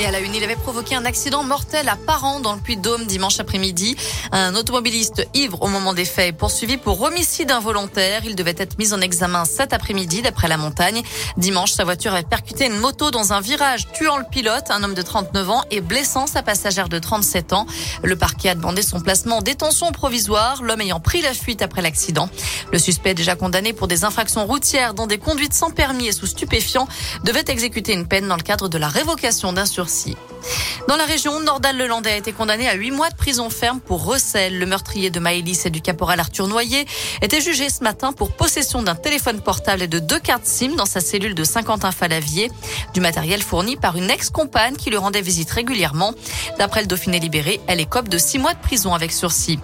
Et à la une, il avait provoqué un accident mortel à dans le Puy-de-Dôme dimanche après-midi. Un automobiliste ivre au moment des faits est poursuivi pour homicide involontaire. Il devait être mis en examen cet après-midi d'après la montagne. Dimanche, sa voiture avait percuté une moto dans un virage, tuant le pilote, un homme de 39 ans, et blessant sa passagère de 37 ans. Le parquet a demandé son placement en détention provisoire, l'homme ayant pris la fuite après l'accident. Le suspect, déjà condamné pour des infractions routières dont des conduites sans permis et sous stupéfiants, devait exécuter une peine dans le cadre de la révocation d'un sursis. Dans la région, Nordal Lelandais a été condamné à huit mois de prison ferme pour recel. Le meurtrier de Maëlys et du caporal Arthur Noyer était jugé ce matin pour possession d'un téléphone portable et de deux cartes SIM dans sa cellule de Saint-Quentin-Falavier. Du matériel fourni par une ex-compagne qui lui rendait visite régulièrement. D'après le Dauphiné libéré, elle écope de six mois de prison avec sursis.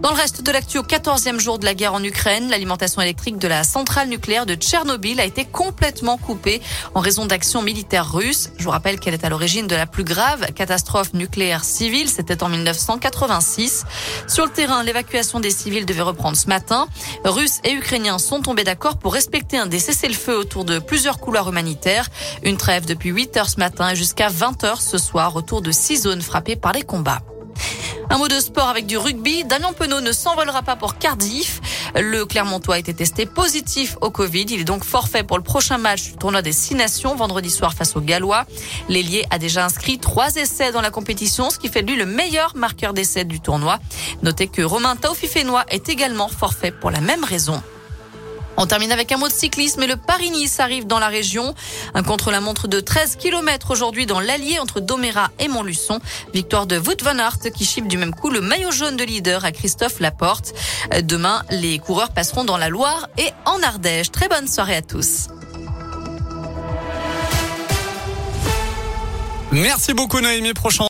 Dans le reste de l'actu, au 14e jour de la guerre en Ukraine, l'alimentation électrique de la centrale nucléaire de Tchernobyl a été complètement coupée en raison d'actions militaires russes. Je vous rappelle qu'elle est à l'origine de la plus grave catastrophe nucléaire civile. C'était en 1986. Sur le terrain, l'évacuation des civils devait reprendre ce matin. Russes et Ukrainiens sont tombés d'accord pour respecter un des cessez-le-feu autour de plusieurs couloirs humanitaires. Une trêve depuis 8 heures ce matin et jusqu'à 20 heures ce soir autour de six zones frappées par les combats. Un mot de sport avec du rugby. Damien Penaud ne s'envolera pas pour Cardiff. Le Clermontois a été testé positif au Covid. Il est donc forfait pour le prochain match du tournoi des Six Nations vendredi soir face aux Gallois. L'ailier a déjà inscrit trois essais dans la compétition, ce qui fait de lui le meilleur marqueur d'essais du tournoi. Notez que Romain Taufifénois est également forfait pour la même raison. On termine avec un mot de cyclisme et le Paris-Nice arrive dans la région. Un contre-la-montre de 13 km aujourd'hui dans l'Allier entre Doméra et Montluçon. Victoire de Wout van Aert qui chipe du même coup le maillot jaune de leader à Christophe Laporte. Demain, les coureurs passeront dans la Loire et en Ardèche. Très bonne soirée à tous. Merci beaucoup Noémie. Prochain